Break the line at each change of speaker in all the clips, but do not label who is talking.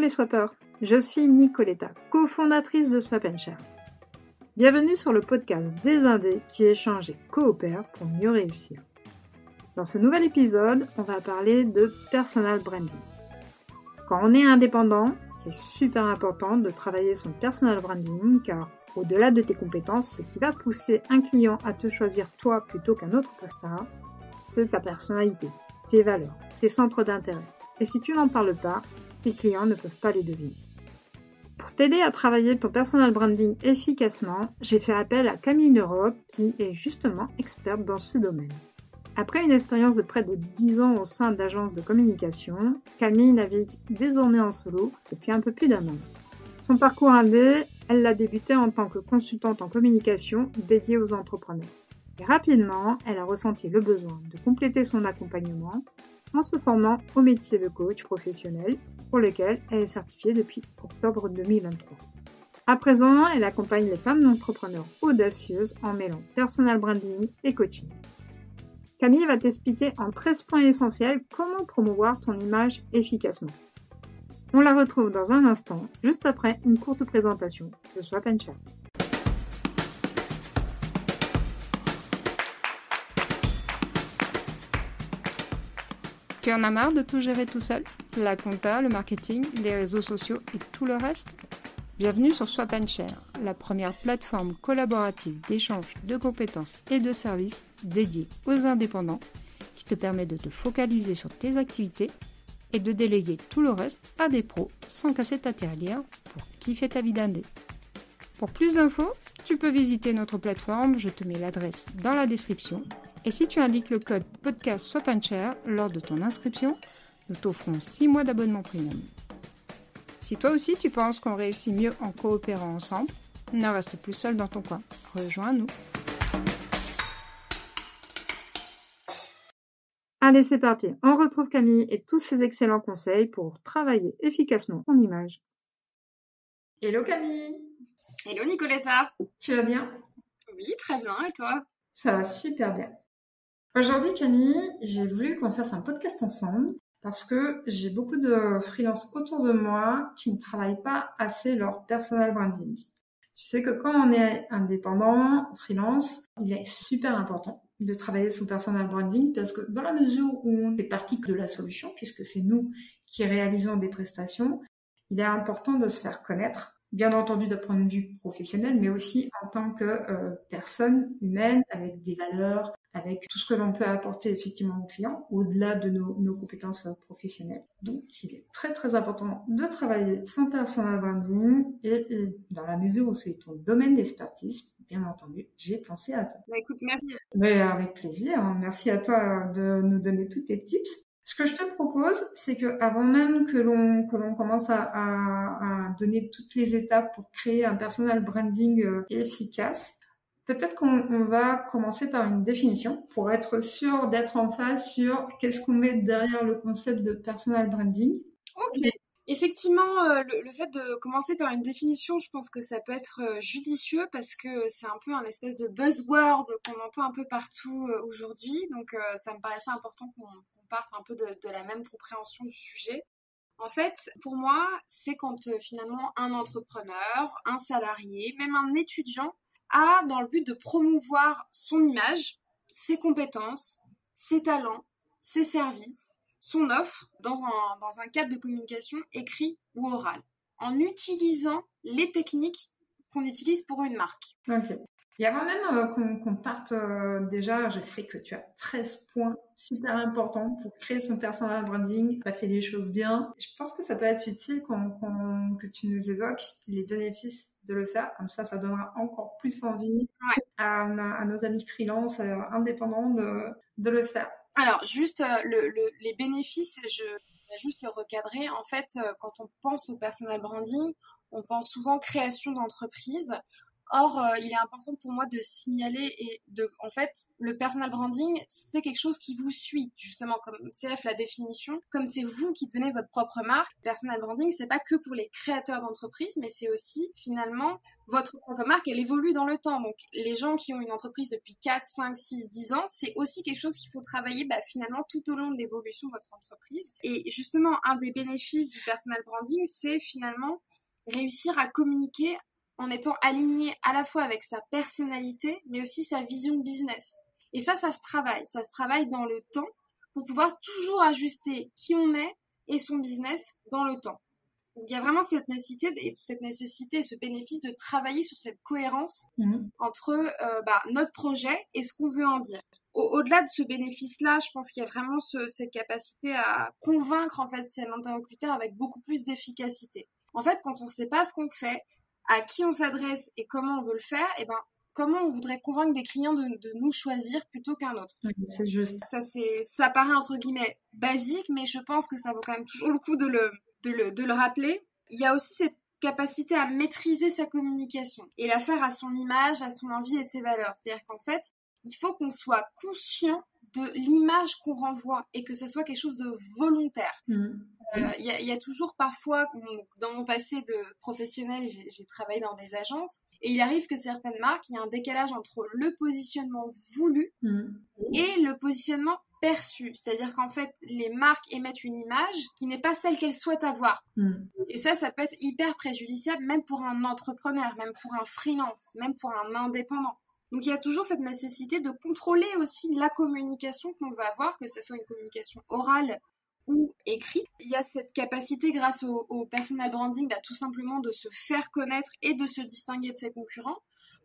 les swappers, je suis Nicoletta, cofondatrice de Swap Share. Bienvenue sur le podcast des Indés qui échangent et coopèrent pour mieux réussir. Dans ce nouvel épisode, on va parler de personal branding. Quand on est indépendant, c'est super important de travailler son personal branding car au-delà de tes compétences, ce qui va pousser un client à te choisir toi plutôt qu'un autre prestataire, c'est ta personnalité, tes valeurs, tes centres d'intérêt. Et si tu n'en parles pas, tes clients ne peuvent pas les deviner. Pour t'aider à travailler ton personal branding efficacement, j'ai fait appel à Camille Neroc qui est justement experte dans ce domaine. Après une expérience de près de 10 ans au sein d'agences de communication, Camille navigue désormais en solo depuis un peu plus d'un an. Son parcours indé, elle l'a débuté en tant que consultante en communication dédiée aux entrepreneurs. Rapidement, elle a ressenti le besoin de compléter son accompagnement en se formant au métier de coach professionnel pour lequel elle est certifiée depuis octobre 2023. À présent, elle accompagne les femmes entrepreneurs audacieuses en mêlant personal branding et coaching. Camille va t'expliquer en 13 points essentiels comment promouvoir ton image efficacement. On la retrouve dans un instant, juste après une courte présentation de Swap Share.
Tu en as marre de tout gérer tout seul? La compta, le marketing, les réseaux sociaux et tout le reste Bienvenue sur Swap Share, la première plateforme collaborative d'échange de compétences et de services dédiée aux indépendants qui te permet de te focaliser sur tes activités et de déléguer tout le reste à des pros sans casser ta tirelire pour kiffer ta vie d'indé. Pour plus d'infos, tu peux visiter notre plateforme, je te mets l'adresse dans la description et si tu indiques le code podcast Swap Share lors de ton inscription, nous t'offrons 6 mois d'abonnement premium. Si toi aussi tu penses qu'on réussit mieux en coopérant ensemble, ne reste plus seul dans ton coin. Rejoins-nous.
Allez, c'est parti. On retrouve Camille et tous ses excellents conseils pour travailler efficacement en image. Hello Camille.
Hello Nicoletta.
Tu vas bien?
Oui, très bien. Et toi?
Ça va super bien. Aujourd'hui, Camille, j'ai voulu qu'on fasse un podcast ensemble parce que j'ai beaucoup de freelances autour de moi qui ne travaillent pas assez leur personal branding. Tu sais que quand on est indépendant, freelance, il est super important de travailler son personal branding parce que dans la mesure où on est partie de la solution, puisque c'est nous qui réalisons des prestations, il est important de se faire connaître bien entendu d'un point de vue professionnel, mais aussi en tant que euh, personne humaine avec des valeurs, avec tout ce que l'on peut apporter effectivement aux clients au-delà de nos, nos, compétences professionnelles. Donc, il est très très important de travailler son personal branding et, et dans la mesure où c'est ton domaine d'expertise, bien entendu, j'ai pensé à toi.
Bah écoute, merci.
Mais avec plaisir. Merci à toi de nous donner tous tes tips. Ce que je te propose, c'est que avant même que l'on commence à, donner toutes les étapes pour créer un personal branding euh, efficace, peut-être qu'on va commencer par une définition pour être sûr d'être en phase sur qu'est-ce qu'on met derrière le concept de personal branding.
Ok. Effectivement, euh, le, le, fait de commencer par une définition, je pense que ça peut être euh, judicieux parce que c'est un peu un espèce de buzzword qu'on entend un peu partout aujourd'hui. Donc, ça me paraissait important qu'on qu parte un peu de, la même compréhension du sujet. En fait, pour moi, c'est quand euh, finalement un entrepreneur, un salarié, même un étudiant a dans le but de promouvoir son image, ses compétences, ses talents, ses services son offre dans un, cadre de communication écrit ou oral, en utilisant les techniques qu'on utilise pour une marque.
Et avant même euh, qu'on qu parte euh, déjà, je sais que tu as 13 points super importants pour créer son personal branding, tu as fait les choses bien. Je pense que ça peut être utile qu on, qu on, que tu nous évoques les bénéfices de le faire. Comme ça, ça donnera encore plus envie
ouais.
à, à, nos amis freelance euh, indépendants de, de le faire.
Alors, juste le, le, les bénéfices, je vais juste le recadrer. En fait, quand on pense au personal branding, on pense souvent création d'entreprise. Or, euh, il est important pour moi de signaler et de, en fait, le personal branding, c'est quelque chose qui vous suit, justement, comme CF la définition, comme c'est vous qui devenez votre propre marque. Personal branding, c'est pas que pour les créateurs d'entreprise, mais c'est aussi, finalement, votre propre marque, elle évolue dans le temps. Donc, les gens qui ont une entreprise depuis 4, 5, 6, 10 ans, c'est aussi quelque chose qu'il faut travailler, bah, finalement, tout au long de l'évolution de votre entreprise. Et justement, un des bénéfices du personal branding, c'est finalement réussir à communiquer en étant aligné à la fois avec sa personnalité, mais aussi sa vision business. Et ça, ça se travaille. Ça se travaille dans le temps pour pouvoir toujours ajuster qui on est et son business dans le temps. Donc, il y a vraiment cette nécessité et cette nécessité, ce bénéfice de travailler sur cette cohérence mmh. entre euh, bah, notre projet et ce qu'on veut en dire. Au-delà de ce bénéfice-là, je pense qu'il y a vraiment cette capacité à convaincre en fait ses interlocuteurs avec beaucoup plus d'efficacité. En fait, quand on ne sait pas ce qu'on fait, à qui on s'adresse et comment on veut le faire, et eh ben comment on voudrait convaincre des clients de, nous choisir plutôt qu'un autre.
c'est juste.
Ça, c'est, ça paraît entre guillemets basique, mais je pense que ça vaut quand même toujours le coup de le, de le, de le rappeler. Il y a aussi cette capacité à maîtriser sa communication et la faire à son image, à son envie et ses valeurs. C'est-à-dire qu'en fait, il faut qu'on soit conscient de l'image qu'on renvoie et que ça soit quelque chose de volontaire. Mmh. Euh, il y, a toujours parfois, dans mon passé de professionnel, j'ai travaillé dans des agences, et il arrive que certaines marques, il y a un décalage entre le positionnement voulu mmh. et le positionnement perçu. C'est-à-dire qu'en fait, les marques émettent une image qui n'est pas celle qu'elles souhaitent avoir. Mmh. Et ça, ça peut être hyper préjudiciable, même pour un entrepreneur, même pour un freelance, même pour un indépendant. Donc il y a toujours cette nécessité de contrôler aussi la communication qu'on veut avoir, que ce soit une communication orale ou écrite. Il y a cette capacité grâce au, personal branding là, tout simplement de se faire connaître et de se distinguer de ses concurrents.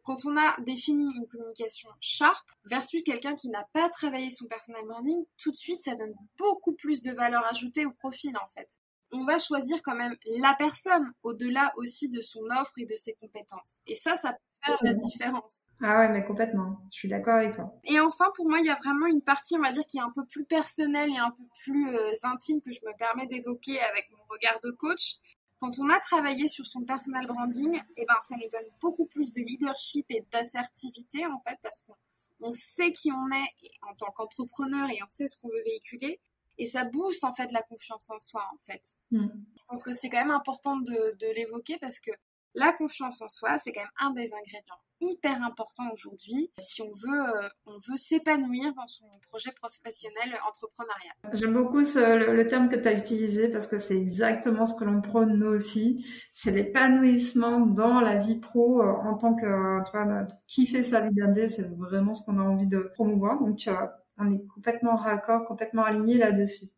Quand on a défini une communication sharp versus quelqu'un qui n'a pas travaillé son personal branding, tout de suite ça donne beaucoup plus de valeur ajoutée au profil en fait. On va choisir quand même la personne au-delà aussi de son offre et de ses compétences. Et ça, ça la différence.
Ah ouais, mais complètement. Je suis d'accord avec toi.
Et enfin, pour moi, il y a vraiment une partie, on va dire, qui est un peu plus personnelle et un peu plus euh, intime que je me permets d'évoquer avec mon regard de coach. Quand on a travaillé sur son personal branding, eh ben, ça nous donne beaucoup plus de leadership et d'assertivité, en fait, parce qu'on sait qui on est en tant qu'entrepreneur et on sait ce qu'on veut véhiculer. Et ça booste, en fait, la confiance en soi, en fait. Mm. Je pense que c'est quand même important de, de l'évoquer parce que la confiance en soi, c'est quand même un des ingrédients hyper importants aujourd'hui si on veut, euh, on veut s'épanouir dans son projet professionnel entrepreneurial.
J'aime beaucoup le, terme que tu as utilisé parce que c'est exactement ce que l'on prône nous aussi. C'est l'épanouissement dans la vie pro euh, en tant que, tu vois, kiffer sa vie d'AMD, c'est vraiment ce qu'on a envie de promouvoir. Donc, euh, on est complètement raccord, complètement aligné là-dessus.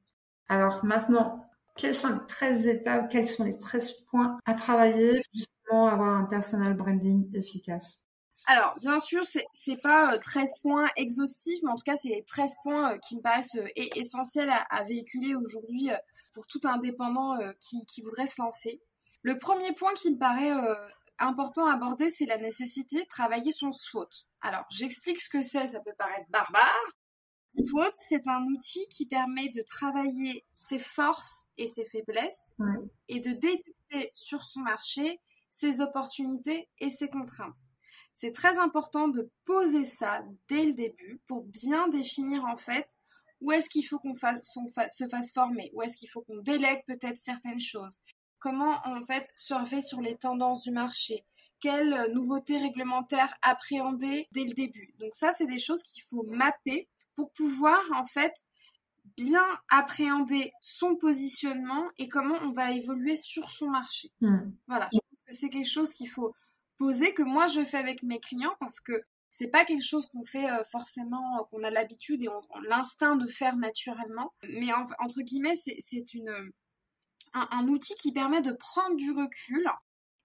Alors maintenant, quelles sont les 13 étapes, quels sont les 13 points à travailler avoir un personal branding efficace?
Alors, bien sûr, c'est pas 13 euh, points exhaustifs, mais en tout cas, c'est 13 points euh, qui me paraissent euh, essentiels à, véhiculer aujourd'hui pour tout indépendant qui, qui, voudrait se lancer. Le premier point qui me paraît important à aborder, c'est la nécessité de travailler son SWOT. Alors, j'explique ce que c'est, ça peut paraître barbare. SWOT, c'est un outil qui permet de travailler ses forces et ses faiblesses et de détecter sur son marché ses opportunités et ses contraintes. C'est très important de poser ça dès le début pour bien définir en fait où est-ce qu'il faut qu'on se fasse former, où est-ce qu'il faut qu'on délègue peut-être certaines choses, comment en fait surfer sur les tendances du marché, quelles nouveautés réglementaires appréhender dès le début? Donc ça, c'est des choses qu'il faut mapper pour pouvoir en fait bien appréhender son positionnement et comment on va évoluer sur son marché. Hmm. Voilà, je pense que c'est quelque chose qu'il faut poser, que moi je fais avec mes clients parce que c'est pas quelque chose qu'on fait euh, forcément, qu'on a l'habitude et l'instinct de faire naturellement. Mais entre guillemets, c'est une un, un, outil qui permet de prendre du recul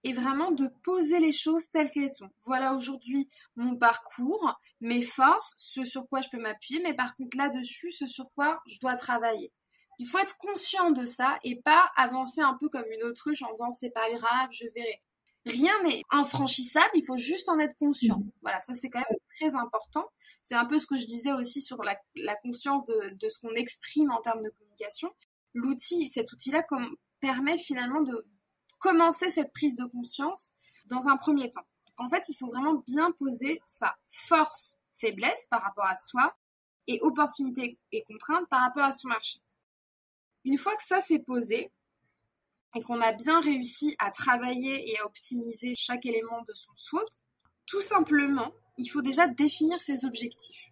et vraiment de poser les choses telles qu'elles sont. Voilà aujourd'hui mon parcours, mes forces, ce sur quoi je peux m'appuyer, mais par contre là-dessus, ce sur quoi je dois travailler. Il faut être conscient de ça et pas avancer un peu comme une autruche en disant c'est pas grave, je verrai. Rien n'est infranchissable, il faut juste en être conscient. Mmh. Voilà, ça c'est quand même très important. C'est un peu ce que je disais aussi sur la, conscience de, de ce qu'on exprime en termes de communication. L'outil, cet outil-là permet finalement de, commencer cette prise de conscience dans un premier temps. qu'en fait, il faut vraiment bien poser sa force, faiblesse par rapport à soi et opportunité et contrainte par rapport à son marché. Une fois que ça s'est posé et qu'on a bien réussi à travailler et à optimiser chaque élément de son SWOT, tout simplement, il faut déjà définir ses objectifs.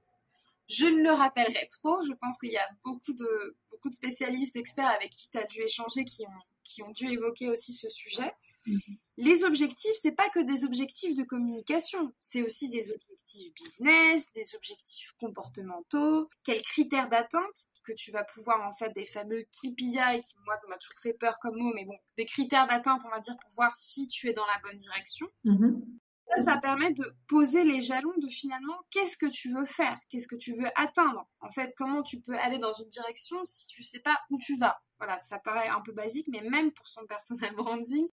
Je ne le rappellerai trop, je pense qu'il y a beaucoup de, beaucoup de spécialistes, experts avec qui tu as dû échanger qui ont, qui ont dû évoquer aussi ce sujet. Mhm. Les objectifs, c'est pas que des objectifs de communication, c'est aussi des objectifs business, des objectifs comportementaux, quels critères d'attente que tu vas pouvoir en fait des fameux KPI qui moi m'a toujours fait peur comme mot, mais bon, des critères d'attente, on va dire pour voir si tu es dans la bonne direction. Mhm. Ça, ça permet de poser les jalons de finalement qu'est-ce que tu veux faire, qu'est-ce que tu veux atteindre? En fait, comment tu peux aller dans une direction si tu sais pas où tu vas? Voilà, ça paraît un peu basique, mais même pour son personal branding,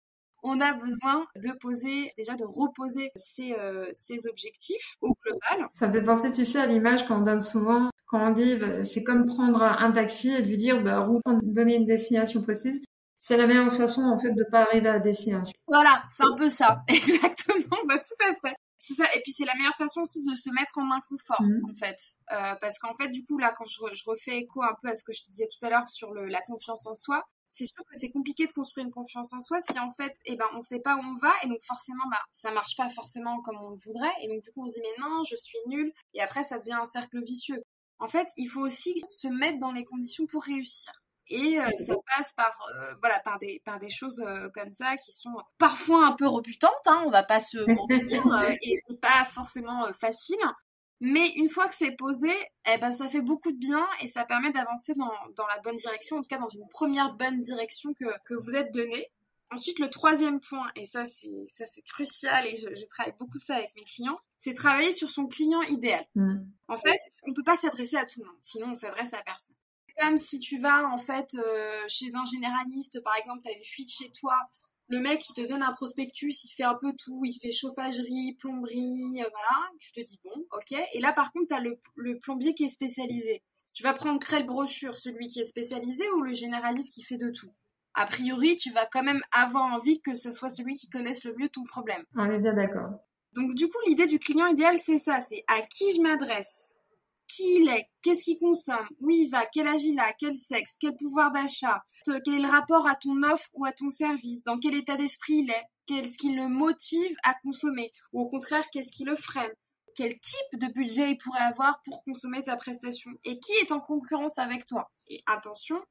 on a besoin de poser, déjà de reposer ses, euh, objectifs au global.
Ça me fait penser, tu sais, à l'image qu'on donne souvent, quand on dit, bah, c'est comme prendre un taxi et lui dire, bah, roule, donner une destination précise c'est la meilleure façon en fait de pas arriver à destination.
Voilà, c'est un peu ça, exactement, bah tout à fait. C'est ça, et puis c'est la meilleure façon aussi de se mettre en inconfort mhm. en fait, euh, parce qu'en fait du coup là quand je, refais écho un peu à ce que je te disais tout à l'heure sur la confiance en soi, c'est sûr que c'est compliqué de construire une confiance en soi si en fait eh ben on sait pas où on va et donc forcément bah ça marche pas forcément comme on le voudrait et donc du coup on se dit mais non je suis nulle et après ça devient un cercle vicieux. En fait il faut aussi se mettre dans les conditions pour réussir. Et euh, ça passe par euh, voilà par des par des choses euh, comme ça qui sont parfois un peu rebutantes, hein, on va pas se mentir, et, pas forcément faciles. Mais une fois que c'est posé, eh ben ça fait beaucoup de bien et ça permet d'avancer dans, dans la bonne direction, en tout cas dans une première bonne direction que, que vous êtes donné. Ensuite, le troisième point, et ça c'est ça c'est crucial et je, je, travaille beaucoup ça avec mes clients, c'est travailler sur son client idéal. Mmh. En fait, on peut pas s'adresser à tout le monde, sinon on s'adresse à personne comme si tu vas en fait euh, chez un généraliste, par exemple, tu as une fuite chez toi, le mec il te donne un prospectus, il fait un peu tout, il fait chauffagerie, plomberie, euh, voilà, tu te dis bon, ok. Et là par contre, tu as le, plombier qui est spécialisé. Tu vas prendre quelle brochure, celui qui est spécialisé ou le généraliste qui fait de tout? A priori, tu vas quand même avoir envie que ce soit celui qui connaisse le mieux ton problème.
On est bien d'accord.
Donc du coup, l'idée du client idéal, c'est ça, c'est à qui je m'adresse? Qui il est, qu'est-ce qu'il consomme, où il va, quel âge il a, quel sexe, quel pouvoir d'achat, quel est le rapport à ton offre ou à ton service, dans quel état d'esprit il est, qu'est-ce qui le motive à consommer, ou au contraire, qu'est-ce qui le freine, quel type de budget il pourrait avoir pour consommer ta prestation, et qui est en concurrence avec toi. Et attention,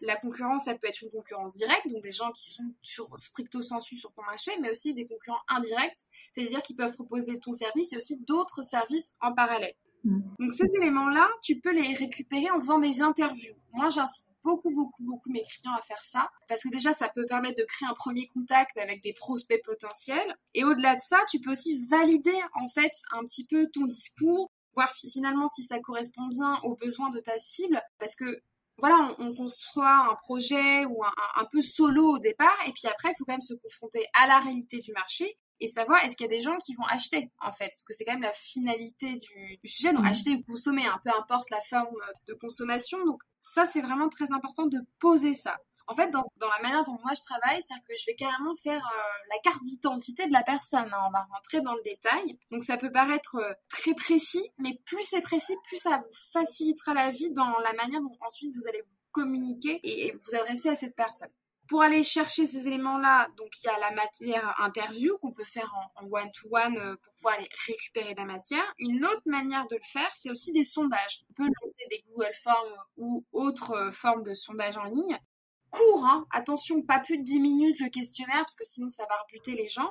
la concurrence, ça peut être une concurrence directe, donc des gens qui sont sur stricto sensu sur ton marché, mais aussi des concurrents indirects, c'est-à-dire qui peuvent proposer ton service et aussi d'autres services en parallèle. Mm. Donc ces éléments-là, tu peux les récupérer en faisant des interviews. Moi, j'incite beaucoup, beaucoup, beaucoup mes clients à faire ça parce que déjà, ça peut permettre de créer un premier contact avec des prospects potentiels. Et au-delà de ça, tu peux aussi valider en fait un petit peu ton discours, voir finalement si ça correspond bien aux besoins de ta cible parce que voilà, on, conçoit un projet ou un, un, peu solo au départ, et puis après, il faut quand même se confronter à la réalité du marché et savoir est-ce qu'il y a des gens qui vont acheter en fait parce que c'est quand même la finalité du, sujet donc mmh. acheter ou consommer hein, peu importe la forme de consommation donc ça c'est vraiment très important de poser ça en fait, dans, la manière dont moi je travaille, c'est-à-dire que je vais carrément faire euh, la carte d'identité de la personne. Hein. On va rentrer dans le détail. Donc ça peut paraître euh, très précis, mais plus c'est précis, plus ça vous facilitera la vie dans la manière dont ensuite vous allez vous communiquer et vous adresser à cette personne. Pour aller chercher ces éléments-là, donc il y a la matière interview qu'on peut faire en one-to-one euh, pour pouvoir récupérer la matière. Une autre manière de le faire, c'est aussi des sondages. On peut lancer des Google Forms ou autres euh, formes de sondages en ligne. Court, hein attention, pas plus de 10 minutes le questionnaire parce que sinon ça va rebuter les gens.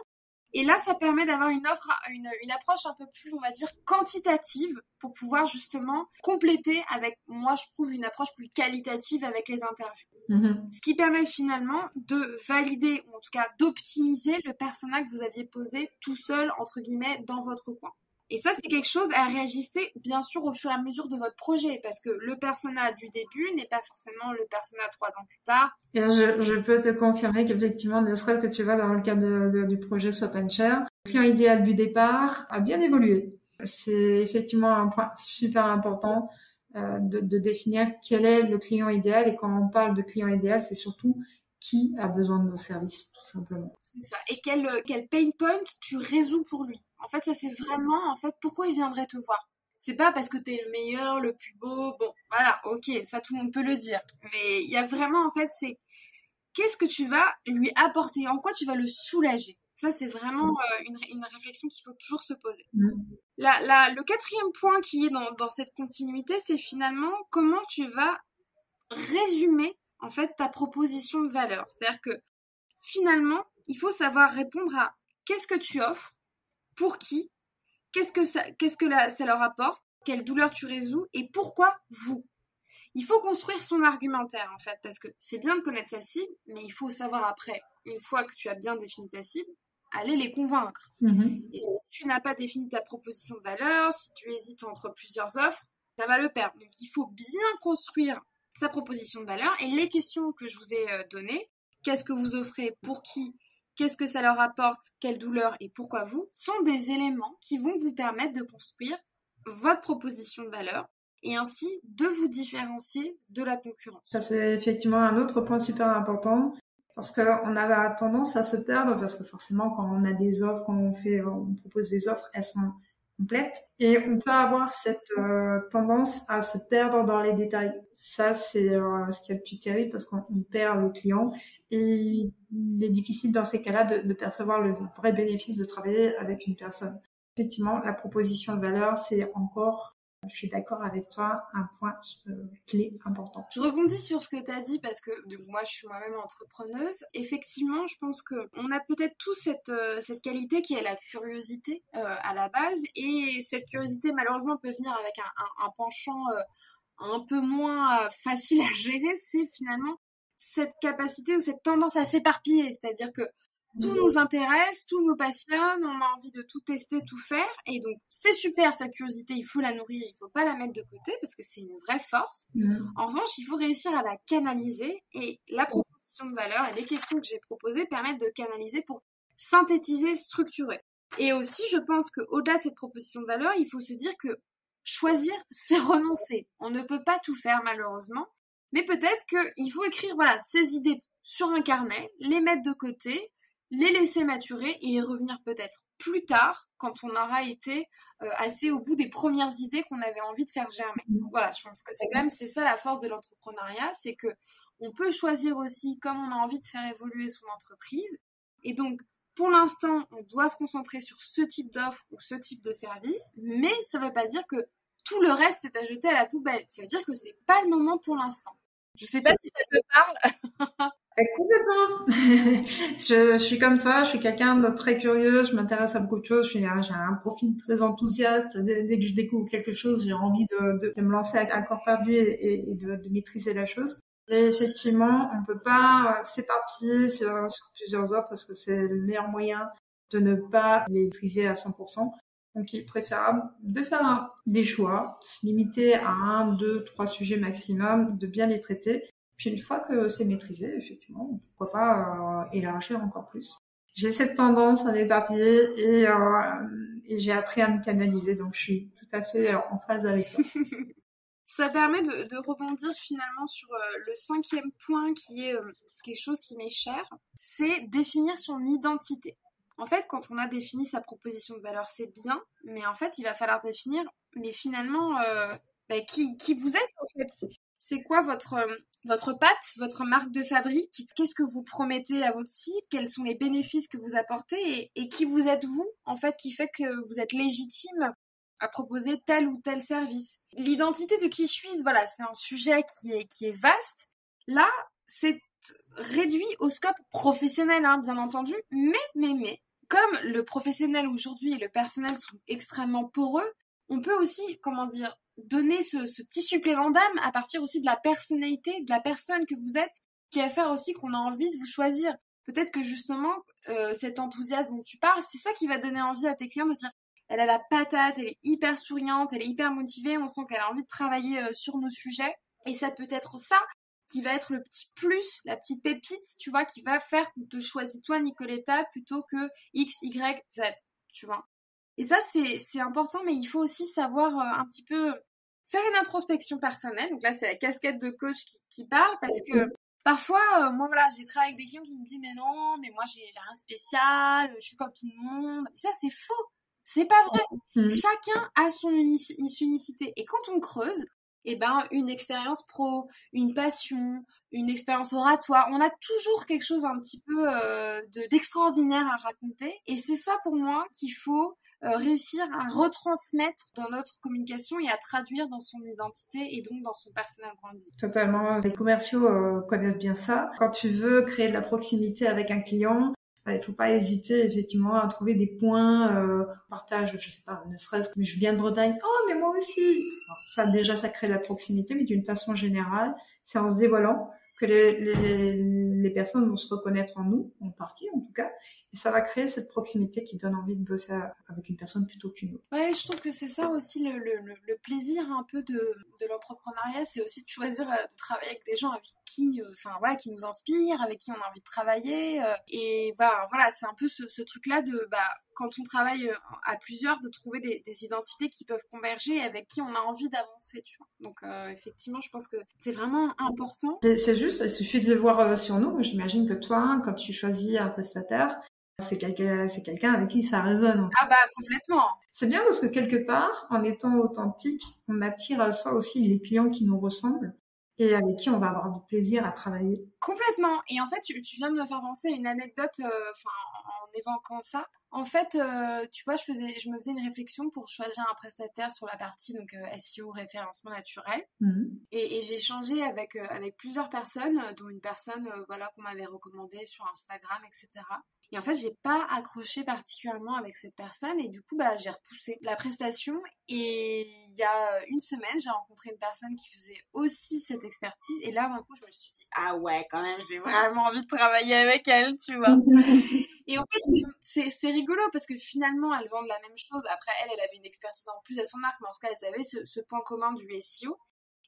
Et là, ça permet d'avoir une offre, une, une, approche un peu plus, on va dire, quantitative pour pouvoir justement compléter avec, moi, je trouve, une approche plus qualitative avec les interviews. Mhm. Ce qui permet finalement de valider, ou en tout cas d'optimiser le personnage que vous aviez posé tout seul, entre guillemets, dans votre coin. Et ça, c'est quelque chose à réajuster, bien sûr, au fur et à mesure de votre projet, parce que le personnage du début n'est pas forcément le personnage trois ans plus tard.
Je, peux te confirmer qu'effectivement, ne serait-ce que tu vois dans le cadre du projet Swap and Share, le client idéal du départ a bien évolué. C'est effectivement un point super important euh, de, définir quel est le client idéal. Et quand on parle de client idéal, c'est surtout qui a besoin de nos services.
tout simplement.
Ça. Et quel, quel pain point tu résous pour lui. En fait, ça c'est vraiment, en fait, pourquoi il viendrait te voir. C'est pas parce que t'es le meilleur, le plus beau, bon, voilà, ok, ça tout le monde peut le dire. Mais il y a vraiment, en fait, c'est qu'est-ce que tu vas lui apporter, en quoi tu vas le soulager? Ça, c'est vraiment euh, une, une, réflexion qu'il faut toujours se poser. Mm. La, la, le quatrième point qui est dans, dans cette continuité, c'est finalement comment tu vas résumer en fait ta proposition de valeur. C'est-à-dire que finalement, il faut savoir répondre à qu'est-ce que tu offres, pour qui, qu'est-ce que ça, qu'est-ce que ça leur apporte, quelle douleur tu résous et pourquoi vous. Il faut construire son argumentaire en fait, parce que c'est bien de connaître sa cible, mais il faut savoir après, une fois que tu as bien défini ta cible, aller les convaincre. Mm-hmm. Et si tu n'as pas défini ta proposition de valeur, si tu hésites entre plusieurs offres, ça va le perdre. Donc il faut bien construire sa proposition de valeur et les questions que je vous ai euh, données, qu'est-ce que vous offrez, pour qui, qu'est-ce que ça leur apporte, quelle douleur et pourquoi vous, sont des éléments qui vont vous permettre de construire votre proposition de valeur et ainsi de vous différencier de la concurrence.
Ça, c'est effectivement un autre point super important parce qu'on a tendance à se perdre parce que forcément, quand on a des offres, quand on fait, on propose des offres, elles sont complètes et on peut avoir cette euh, tendance à se perdre dans les détails. Ça, c'est euh, ce qui est le plus terrible parce qu'on perd le client et il est difficile dans ces cas-là de, de percevoir le vrai bénéfice de travailler avec une personne. Effectivement, la proposition de valeur, c'est encore je suis d'accord avec toi, un point euh, clé important.
Je rebondis sur ce que tu as dit parce que moi je suis moi-même entrepreneuse. Effectivement, je pense qu'on a peut-être tous cette, euh, qualité qui est la curiosité euh, à la base et cette curiosité malheureusement peut venir avec un, penchant un peu moins facile à gérer, c'est finalement cette capacité ou cette tendance à s'éparpiller. C'est-à-dire que tout nous intéresse, tout nous passionne, on a envie de tout tester, tout faire. Et donc, c'est super, sa curiosité, il faut la nourrir, il faut pas la mettre de côté parce que c'est une vraie force. En revanche, il faut réussir à la canaliser et la proposition de valeur et les questions que j'ai proposées permettent de canaliser pour synthétiser, structurer. Et aussi, je pense qu'au-delà de cette proposition de valeur, il faut se dire que choisir, c'est renoncer. On ne peut pas tout faire, malheureusement. Mais peut-être qu'il faut écrire, voilà, ses idées sur un carnet, les mettre de côté, les laisser maturer et y revenir peut-être plus tard quand on aura été euh, assez au bout des premières idées qu'on avait envie de faire germer. Mm. Voilà, je pense que c'est quand même c'est ça la force de l'entrepreneuriat, c'est que on peut choisir aussi comme on a envie de faire évoluer son entreprise et donc pour l'instant, on doit se concentrer sur ce type d'offre ou ce type de service, mais ça ne veut pas dire que tout le reste est à jeter à la poubelle. Ça veut dire que c'est pas le moment pour l'instant. Je sais pas si ça te parle.
Complètement. je, je, suis comme toi, je suis quelqu'un de très curieuse, je m'intéresse à beaucoup de choses, j'ai un profil très enthousiaste. Dès, que je découvre quelque chose, j'ai envie de, de, me lancer à, corps perdu et, et de, de, maîtriser la chose. Et effectivement, on peut pas euh, s'éparpiller sur, sur, plusieurs offres parce que c'est le meilleur moyen de ne pas les maîtriser à 100%. Donc, il est préférable de faire des choix, se limiter à un, deux, trois sujets maximum, de bien les traiter une fois que c'est maîtrisé, effectivement, pourquoi pas euh, élargir encore plus. J'ai cette tendance à m'éparpiller et, euh, et j'ai appris à me canaliser, donc je suis tout à fait en phase avec ça.
ça permet de, rebondir finalement sur euh, le cinquième point qui est quelque chose qui m'est cher, c'est définir son identité. En fait, quand on a défini sa proposition de valeur, c'est bien, mais en fait, il va falloir définir, mais finalement, bah, qui, vous êtes en fait c'est quoi votre votre patte, votre marque de fabrique? Qu'est-ce que vous promettez à votre site? Quels sont les bénéfices que vous apportez? Et, qui vous êtes vous en fait qui fait que vous êtes légitime à proposer tel ou tel service? L'identité de qui suis-je Voilà, c'est un sujet qui est qui est vaste. Là, c'est réduit au scope professionnel, hein, bien entendu, mais mais mais comme le professionnel aujourd'hui et le personnel sont extrêmement poreux, on peut aussi, comment dire, donner ce, petit supplément d'âme à partir aussi de la personnalité, de la personne que vous êtes, qui va faire aussi qu'on a envie de vous choisir. Peut-être que justement, euh, cet enthousiasme dont tu parles, c'est ça qui va donner envie à tes clients de dire elle a la patate, elle est hyper souriante, elle est hyper motivée, on sent qu'elle a envie de travailler euh, sur nos sujets. Et ça peut être ça qui va être le petit plus, la petite pépite, tu vois, qui va faire qu'on te choisit toi, Nicoletta, plutôt que X, Y, Z, tu vois. Et ça, c'est important, mais il faut aussi savoir euh, un petit peu faire une introspection personnelle. Donc là, c'est la casquette de coach qui, qui parle parce que Parfois, euh, moi voilà, j'ai travaillé avec des clients qui me disent mais non, mais moi j'ai rien de spécial, je suis comme tout le monde. ça c'est faux. C'est pas vrai. Mm. Chacun a son unicité. Et quand on creuse, eh ben, une expérience pro, une passion, une expérience oratoire. On a toujours quelque chose un petit peu euh, d'extraordinaire à raconter. Et c'est ça pour moi qu'il faut euh, réussir à retransmettre dans notre communication et à traduire dans son identité et donc dans son personnel branding.
Totalement. Les commerciaux euh, connaissent bien ça. Quand tu veux créer de la proximité avec un client, il ne faut pas hésiter effectivement à trouver des points euh, partage, je sais pas, ne serait-ce que je viens de Bretagne, oh mais moi aussi. ça déjà ça crée de la proximité, mais d'une façon générale, c'est en se dévoilant que les, personnes vont se reconnaître en nous, en partie en tout cas, et ça va créer cette proximité qui donne envie de bosser avec une personne plutôt qu'une autre.
Ouais, je trouve que c'est ça aussi le, plaisir un peu de, l'entrepreneuriat, c'est aussi de choisir euh, de travailler avec des gens avec qui, enfin voilà, qui nous inspirent, avec qui on a envie de travailler, euh, et bah voilà, c'est un peu ce, ce truc-là de bah quand on travaille à plusieurs, de trouver des, des, identités qui peuvent converger et avec qui on a envie d'avancer, tu vois. Donc effectivement, je pense que c'est vraiment important.
C'est juste, il suffit de le voir sur nous. J'imagine que toi, quand tu choisis un prestataire, c'est quelqu'un, avec qui ça résonne.
Ah bah complètement.
C'est bien parce que quelque part, en étant authentique, on attire à soi aussi les clients qui nous ressemblent et avec qui on va avoir du plaisir à travailler.
Complètement. Et en fait, tu, viens de me faire penser à une anecdote, euh, en évoquant ça. En fait, euh, tu vois, je faisais, je me faisais une réflexion pour choisir un prestataire sur la partie donc euh, SEO référencement naturel. Mhm. Et, j'ai changé avec avec plusieurs personnes, dont une personne, voilà, qu'on m'avait recommandée sur Instagram, etc. Et en fait, j'ai pas accroché particulièrement avec cette personne et du coup, bah, j'ai repoussé la prestation. Et il y a une semaine, j'ai rencontré une personne qui faisait aussi cette expertise. Et là, d'un coup, je me suis dit, ah ouais, quand même, j'ai vraiment envie de travailler avec elle, tu vois. et en fait, c'est rigolo parce que finalement, elles vendent la même chose. Après, elle, elle avait une expertise en plus à son arc, mais en tout cas, elles avaient ce, point commun du SEO.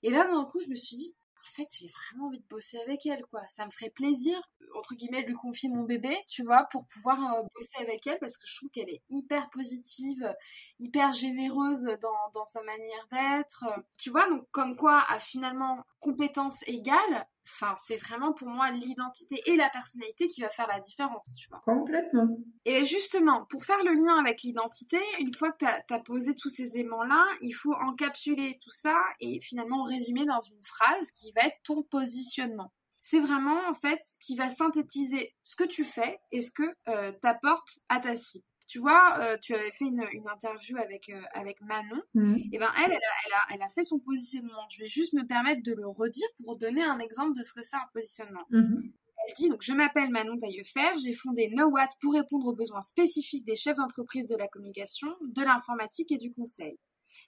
Et là, d'un coup, je me suis dit, en fait, j'ai vraiment envie de bosser avec elle, quoi. Ça me ferait plaisir, entre guillemets, de lui confier mon bébé, tu vois, pour pouvoir euh, bosser avec elle, parce que je trouve qu'elle est hyper positive, hyper généreuse dans, dans sa manière d'être. Tu vois, donc comme quoi, à finalement compétence égale, enfin, c'est vraiment pour moi l'identité et la personnalité qui va faire la différence, tu vois.
Complètement.
Et justement, pour faire le lien avec l'identité, une fois que tu as, posé tous ces aimants-là, il faut encapsuler tout ça et finalement résumer dans une phrase qui va être ton positionnement. C'est vraiment en fait ce qui va synthétiser ce que tu fais et ce que euh, tu apportes à ta cible. Tu vois, euh, tu avais fait une, interview avec, euh, avec Manon. Mhm. Et ben elle, elle a, elle, a, fait son positionnement. Je vais juste me permettre de le redire pour donner un exemple de ce que c'est un positionnement. Mhm. Elle dit donc je m'appelle Manon Taillefer, j'ai fondé NoWatt pour répondre aux besoins spécifiques des chefs d'entreprise de la communication, de l'informatique et du conseil.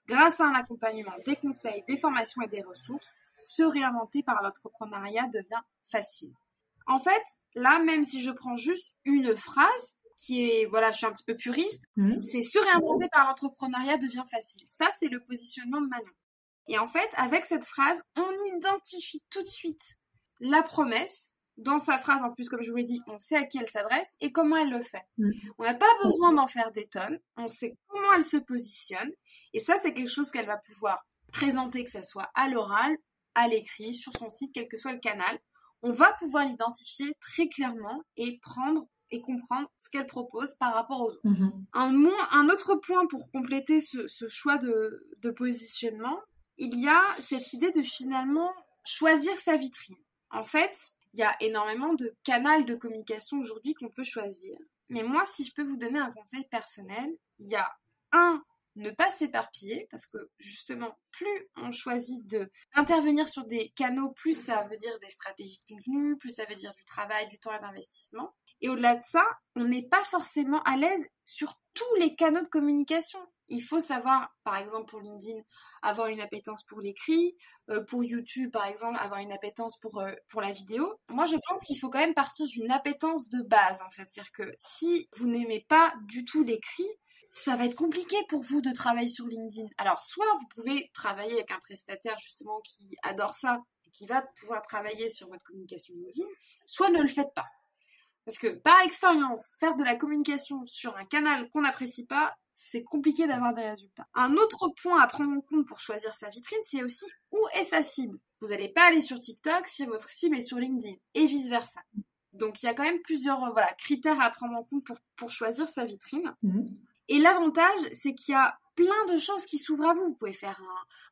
Grâce à un accompagnement, des conseils, des formations et des ressources, se réinventer par l'entrepreneuriat devient facile. En fait, là, même si je prends juste une phrase, qui est, voilà, je suis un petit peu puriste, mmh. c'est se réinventer par l'entrepreneuriat devient facile. Ça, c'est le positionnement de Manon. Et en fait, avec cette phrase, on identifie tout de suite la promesse. Dans sa phrase, en plus, comme je vous l'ai dit, on sait à qui elle s'adresse et comment elle le fait. Mmh. On n'a pas besoin d'en faire des tonnes. On sait comment elle se positionne. Et ça, c'est quelque chose qu'elle va pouvoir présenter, que ce soit à l'oral, à l'écrit, sur son site, quel que soit le canal. On va pouvoir l'identifier très clairement et prendre et comprendre ce qu'elle propose par rapport aux autres. Mhm. Un, autre point pour compléter ce, choix de, positionnement, il y a cette idée de finalement choisir sa vitrine. En fait, il y a énormément de canaux de communication aujourd'hui qu'on peut choisir. Mais moi, si je peux vous donner un conseil personnel, il y a un, ne pas s'éparpiller, parce que justement, plus on choisit d'intervenir sur des canaux, plus ça veut dire des stratégies de contenu, plus ça veut dire du travail, du temps et d'investissement. Et au-delà de ça, on n'est pas forcément à l'aise sur tous les canaux de communication. Il faut savoir, par exemple pour LinkedIn, avoir une appétence pour l'écrit, euh, pour YouTube par exemple, avoir une appétence pour, euh, pour la vidéo. Moi je pense qu'il faut quand même partir d'une appétence de base en fait. C'est-à-dire que si vous n'aimez pas du tout l'écrit, ça va être compliqué pour vous de travailler sur LinkedIn. Alors soit vous pouvez travailler avec un prestataire justement qui adore ça et qui va pouvoir travailler sur votre communication LinkedIn, soit ne le faites pas. Parce que par expérience, faire de la communication sur un canal qu'on n'apprécie pas, c'est compliqué d'avoir des résultats. Un autre point à prendre en compte pour choisir sa vitrine, c'est aussi où est sa cible. Vous n'allez pas aller sur TikTok si votre cible est sur LinkedIn et vice versa. Donc il y a quand même plusieurs euh, voilà, critères à prendre en compte pour, pour choisir sa vitrine. Mhm. Et l'avantage, c'est qu'il y a plein de choses qui s'ouvrent à vous. Vous pouvez faire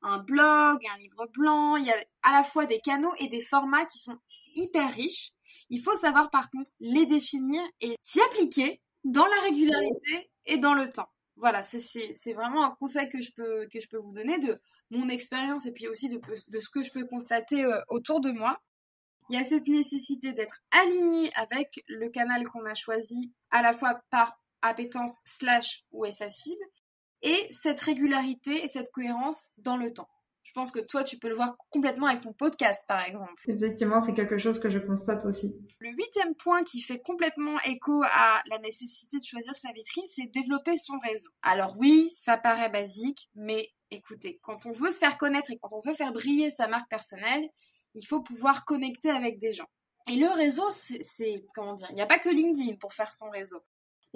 un, un, blog, un livre blanc. Il y a à la fois des canaux et des formats qui sont hyper riches. Il faut savoir par contre les définir et s'y appliquer dans la régularité et dans le temps. Voilà, c'est vraiment un conseil que je peux, vous donner de mon expérience et puis aussi de, de ce que je peux constater euh, autour de moi. Il y a cette nécessité d'être aligné avec le canal qu'on a choisi à la fois par appétence slash ou est sa cible et cette régularité et cette cohérence dans le temps. Je pense que toi, tu peux le voir complètement avec ton podcast, par exemple.
Effectivement, c'est quelque chose que je constate aussi.
Le huitième point qui fait complètement écho à la nécessité de choisir sa vitrine, c'est développer son réseau. Alors oui, ça paraît basique, mais écoutez, quand on veut se faire connaître et quand on veut faire briller sa marque personnelle, il faut pouvoir connecter avec des gens. Et le réseau, c'est, comment dire, il n'y a pas que LinkedIn pour faire son réseau.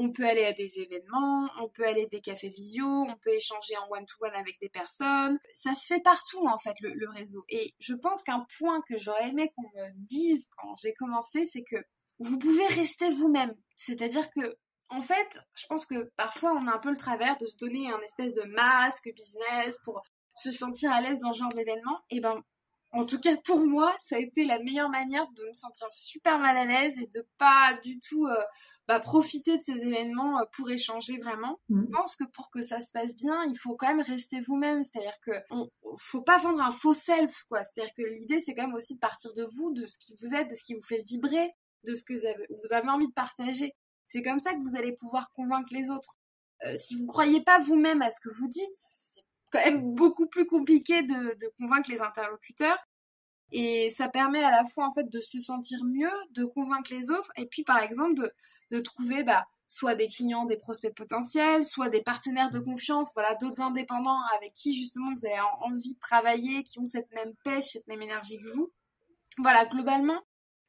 On peut aller à des événements, on peut aller à des cafés visio, on peut échanger en one-to-one avec des personnes. Ça se fait partout, en fait, le, réseau. Et je pense qu'un point que j'aurais aimé qu'on me dise quand j'ai commencé, c'est que vous pouvez rester vous-même. C'est-à-dire que en fait, je pense que parfois on a un peu le travers de se donner un espèce de masque business pour se sentir à l'aise dans ce genre d'événement. Et ben, en tout cas pour moi, ça a été la meilleure manière de me sentir super mal à l'aise et de pas du tout euh, bah, profiter de ces événements euh, pour échanger vraiment. Mm. Je pense que pour que ça se passe bien, il faut quand même rester vous-même. C'est-à-dire que on, faut pas vendre un faux self, quoi. C'est-à-dire que l'idée, c'est quand même aussi de partir de vous, de ce qui vous êtes, de ce qui vous fait vibrer, de ce que vous avez, vous avez envie de partager. C'est comme ça que vous allez pouvoir convaincre les autres. Euh, si vous croyez pas vous-même à ce que vous dites, c'est quand même beaucoup plus compliqué de, de convaincre les interlocuteurs. Et ça permet à la fois en fait de se sentir mieux, de convaincre les autres, et puis par exemple de, de trouver bah, soit des clients, des prospects potentiels, soit des partenaires de confiance, voilà, d'autres indépendants avec qui justement vous avez envie de travailler, qui ont cette même pêche, cette même énergie que vous. Voilà, globalement,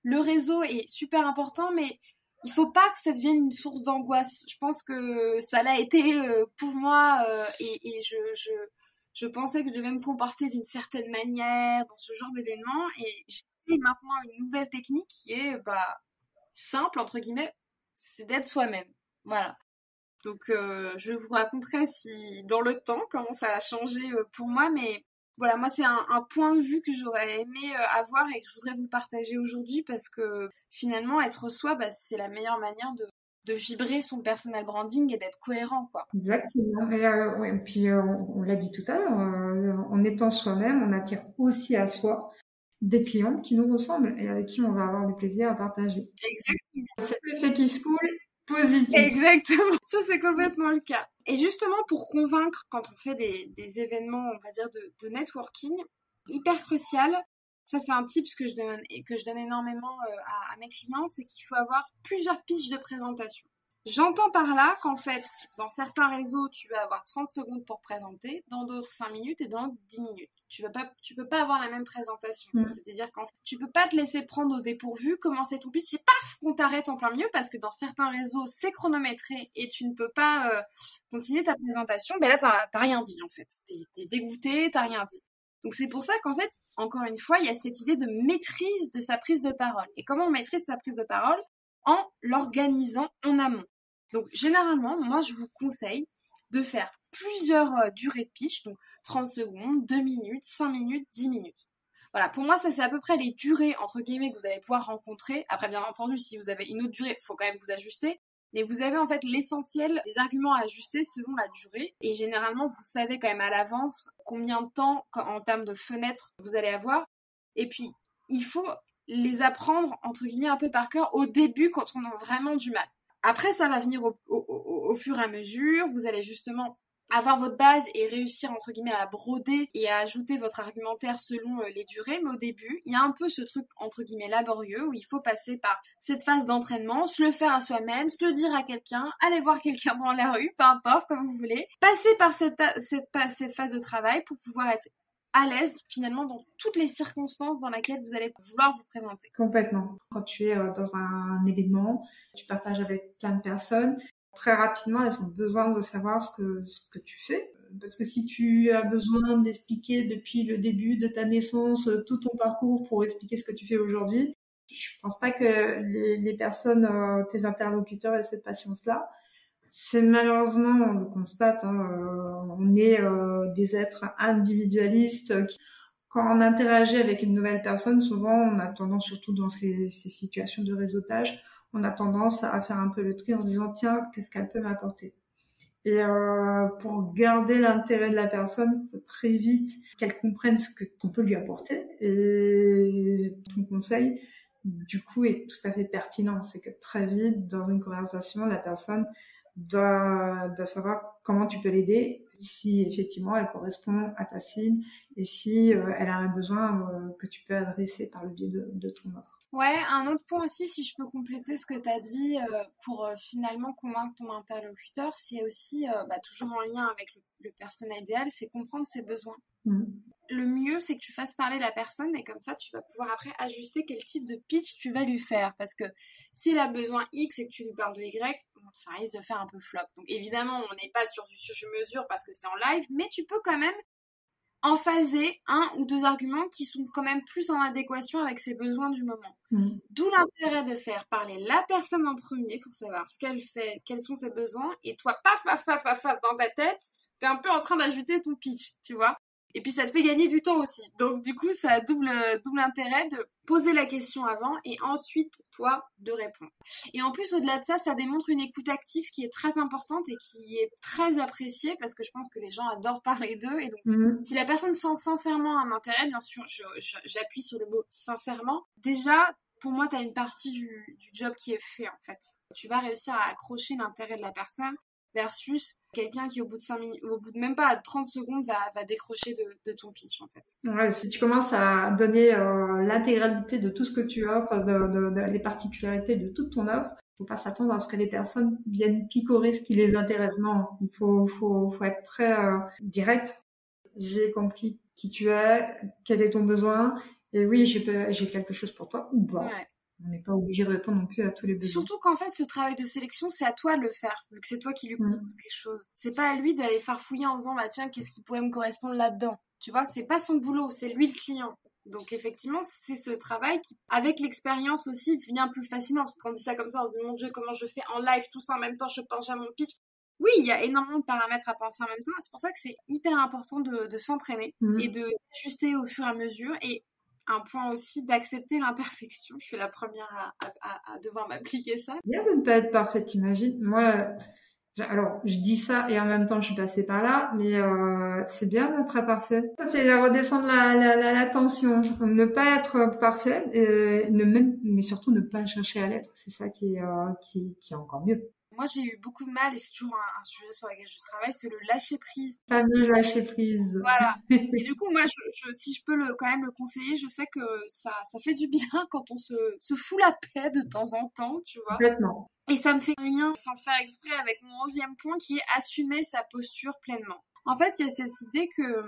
le réseau est super important, mais il faut pas que ça devienne une source d'angoisse. Je pense que ça l'a été euh, pour moi euh, et, je, pensais que je devais me comporter d'une certaine manière dans ce genre d'événement et j'ai maintenant une nouvelle technique qui est bah, simple entre guillemets, c'est d'être soi-même. Voilà. Donc euh, je vous raconterai si dans le temps comment ça a changé euh, pour moi, mais voilà, moi c'est un, point de vue que j'aurais aimé euh, avoir et que je voudrais vous partager aujourd'hui parce que finalement être soi, bah, c'est la meilleure manière de, vibrer son personal branding et d'être cohérent, quoi.
Exactement. Et, puis on, l'a dit tout à l'heure, en étant soi-même, on attire aussi à soi des clients qui nous ressemblent et avec qui on va avoir du plaisir à partager.
Exactement.
C'est l'effet qui se coule positif.
Exactement. Ça, c'est complètement le cas. Et justement, pour convaincre, quand on fait des, événements, on va dire, de, networking, hyper crucial, ça c'est un tip que je donne, que je donne énormément euh, à, à mes clients, c'est qu'il faut avoir plusieurs pitches de présentation. J'entends par là qu'en fait, dans certains réseaux, tu vas avoir 30 secondes pour présenter, dans d'autres 5 minutes et dans d'autres 10 minutes. Tu vas pas, tu peux pas avoir la même présentation. Mm. C'est-à-dire qu'en fait, tu peux pas te laisser prendre au dépourvu, commencer ton pitch et paf, qu'on t'arrête en plein milieu parce que dans certains réseaux, c'est chronométré et tu ne peux pas euh, continuer ta présentation. Ben là, t'as rien dit en fait. T'es es dégoûté, t'as rien dit. Donc c'est pour ça qu'en fait, encore une fois, il y a cette idée de maîtrise de sa prise de parole. Et comment on maîtrise sa prise de parole? En l'organisant en amont. Donc généralement, moi je vous conseille de faire plusieurs euh, durées de pitch, donc 30 secondes, 2 minutes, 5 minutes, 10 minutes. Voilà, pour moi, ça c'est à peu près les durées entre guillemets que vous allez pouvoir rencontrer. Après, bien entendu, si vous avez une autre durée, il faut quand même vous ajuster. Mais vous avez en fait l'essentiel des arguments à ajuster selon la durée. Et généralement, vous savez quand même à l'avance combien de temps en termes de fenêtres vous allez avoir. Et puis, il faut les apprendre entre guillemets un peu par cœur au début quand on a vraiment du mal. Après, ça va venir au, fur et à mesure. Vous allez justement avoir votre base et réussir entre guillemets à broder et à ajouter votre argumentaire selon euh, les durées. Mais au début, il y a un peu ce truc entre guillemets laborieux où il faut passer par cette phase d'entraînement, se le faire à soi-même, se le dire à quelqu'un, aller voir quelqu'un dans la rue, peu importe, comme vous voulez. Passer par cette, phase de travail pour pouvoir être à l'aise finalement dans toutes les circonstances dans lesquelles vous allez vouloir vous présenter.
Complètement. Quand tu es euh, dans un événement, tu partages avec plein de personnes, très rapidement, elles ont besoin de savoir ce que, tu fais. Parce que si tu as besoin d'expliquer depuis le début de ta naissance tout ton parcours pour expliquer ce que tu fais aujourd'hui, je pense pas que les, les personnes, euh, tes interlocuteurs aient cette patience-là. C'est malheureusement, on le constate, hein, euh, on est euh, des êtres individualistes. quand on interagit avec une nouvelle personne, souvent on a tendance, surtout dans ces, situations de réseautage, on a tendance à faire un peu le tri en se disant tiens, qu'est-ce qu'elle peut m'apporter? Et euh, pour garder l'intérêt de la personne, faut très vite qu'elle comprenne ce qu'on peut lui apporter. Et ton conseil, du coup, est tout à fait pertinent. C'est que très vite, dans une conversation, la personne doit, doit savoir comment tu peux l'aider, si effectivement elle correspond à ta cible et si euh, elle a un besoin euh, que tu peux adresser par le biais de, de ton offre.
Ouais, un autre point aussi, si je peux compléter ce que tu as dit euh, pour finalement convaincre ton interlocuteur, c'est aussi, bah, toujours en lien avec le, le persona idéal, c'est comprendre ses besoins.
Mmh.
Le mieux, c'est que tu fasses parler la personne et comme ça, tu vas pouvoir après ajuster quel type de pitch tu vas lui faire. Parce que si elle a besoin X et que tu lui parles de Y, ça risque de faire un peu flop. Donc évidemment, on n'est pas sur du sur-mesure parce que c'est en live, mais tu peux quand même en phaser un ou deux arguments qui sont quand même plus en adéquation avec ses besoins du moment.
Mmh.
D'où l'intérêt de faire parler la personne en premier pour savoir ce qu'elle fait, quels sont ses besoins, et toi, paf, paf, paf, paf, paf, dans ta tête, t'es un peu en train d'ajouter ton pitch, tu vois. Et puis ça te fait gagner du temps aussi. Donc du coup, ça a double, double intérêt de poser la question avant et ensuite, toi, de répondre. Et en plus, au-delà de ça, ça démontre une écoute active qui est très importante et qui est très appréciée parce que je pense que les gens adorent parler d'eux. Et donc,
Mmh.
si la personne sent sincèrement un intérêt, bien sûr, j'appuie sur le mot sincèrement. Déjà, pour moi, tu as une partie du, du job qui est fait en fait. Tu vas réussir à accrocher l'intérêt de la personne versus quelqu'un qui au bout de 5 minutes, au bout de même pas 30 secondes va, va décrocher de, de ton pitch en fait.
Ouais, si tu commences à donner euh, l'intégralité de tout ce que tu offres, de, de- de- les particularités de toute ton offre, faut pas s'attendre à ce que les personnes viennent picorer ce qui les intéresse. Non, il faut, faut, faut être très euh, direct. J'ai compris qui tu es, quel est ton besoin, et oui, j'ai quelque chose pour toi ou pas.
Ouais.
On n'est pas obligé de répondre non plus à tous les besoins.
Surtout qu'en fait, ce travail de sélection, c'est à toi de le faire, vu que c'est toi qui lui
Mm.
propose quelque chose. C'est pas à lui d'aller farfouiller en disant, bah tiens, qu'est-ce qui pourrait me correspondre là-dedans? Tu vois, c'est pas son boulot, c'est lui le client. Donc effectivement, c'est ce travail qui, avec l'expérience aussi, vient plus facilement. Parce qu'on dit ça comme ça, on se dit, mon Dieu, comment je fais en live, tout ça en même temps, je pense à mon pitch. Oui, il y a énormément de paramètres à penser en même temps. C'est pour ça que c'est hyper important de, de s'entraîner
Mhm.
et de ajuster au fur et à mesure. Et un point aussi d'accepter l'imperfection. Je suis la première à, devoir m'appliquer ça.
Bien de ne pas être parfaite, t'imagines? Moi, alors, je dis ça et en même temps, je suis passée par là, mais euh, c'est bien d'être imparfait. Ça fait redescendre la, la, la, tension. Ne pas être parfait, et ne même, mais surtout ne pas chercher à l'être. C'est ça qui est, euh, qui, qui est encore mieux.
Moi, j'ai eu beaucoup de mal, et c'est toujours un, un sujet sur lequel je travaille, c'est le lâcher prise.
Fameux lâcher prise.
Voilà. Et du coup, moi, je, je- si je peux le, quand même le conseiller, je sais que ça, ça fait du bien quand on se, se fout la paix de temps en temps, tu vois.
Complètement.
Et ça me fait rien sans faire exprès avec mon onzième point qui est assumer sa posture pleinement. En fait, il y a cette idée que,